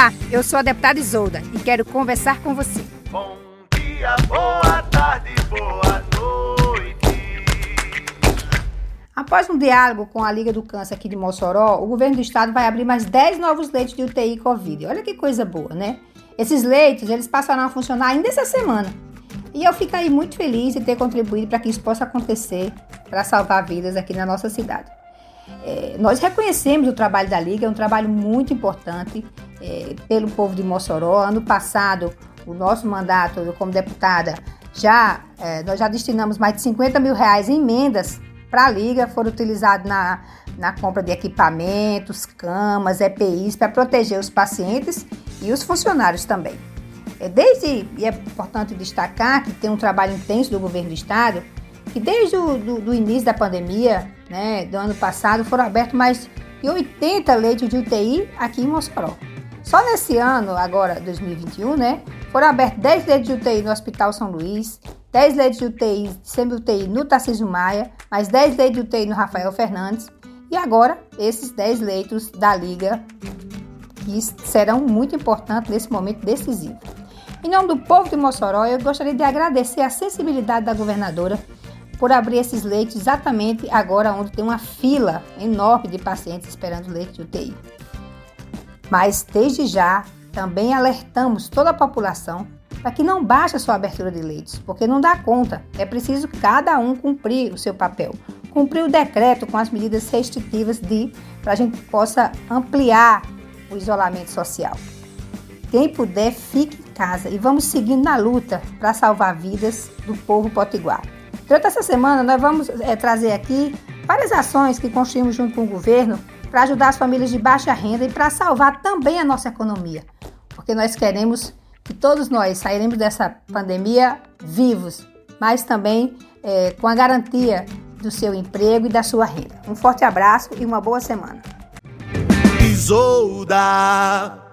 Olá, eu sou a deputada Isolda e quero conversar com você. Bom dia, boa tarde, boa noite. Após um diálogo com a Liga do Câncer aqui de Mossoró, o governo do estado vai abrir mais 10 novos leitos de UTI Covid. Olha que coisa boa, né? Esses leitos, eles passarão a funcionar ainda essa semana. E eu fico aí muito feliz de ter contribuído para que isso possa acontecer, para salvar vidas aqui na nossa cidade. É, nós reconhecemos o trabalho da Liga, é um trabalho muito importante é, pelo povo de Mossoró. Ano passado, o nosso mandato eu, como deputada, já é, nós já destinamos mais de 50 mil reais em emendas para a Liga, foram utilizados na, na compra de equipamentos, camas, EPIs, para proteger os pacientes e os funcionários também. É, desde, e é importante destacar que tem um trabalho intenso do governo do estado, que desde o do, do início da pandemia, né, do ano passado, foram abertos mais de 80 leitos de UTI aqui em Mossoró. Só nesse ano, agora 2021, né, foram abertos 10 leitos de UTI no Hospital São Luís, 10 leitos de UTI, semi-UTI no Tarcísio Maia, mais 10 leitos de UTI no Rafael Fernandes e agora esses 10 leitos da Liga que serão muito importantes nesse momento decisivo. Em nome do povo de Mossoró, eu gostaria de agradecer a sensibilidade da governadora por abrir esses leitos exatamente agora onde tem uma fila enorme de pacientes esperando leite de UTI. Mas desde já também alertamos toda a população para que não baixe a sua abertura de leitos, porque não dá conta. É preciso cada um cumprir o seu papel, cumprir o decreto com as medidas restritivas de para a gente possa ampliar o isolamento social. Quem puder, fique em casa e vamos seguindo na luta para salvar vidas do povo potiguar. Durante essa semana, nós vamos é, trazer aqui várias ações que construímos junto com o governo para ajudar as famílias de baixa renda e para salvar também a nossa economia, porque nós queremos que todos nós sairemos dessa pandemia vivos, mas também é, com a garantia do seu emprego e da sua renda. Um forte abraço e uma boa semana. Isolda.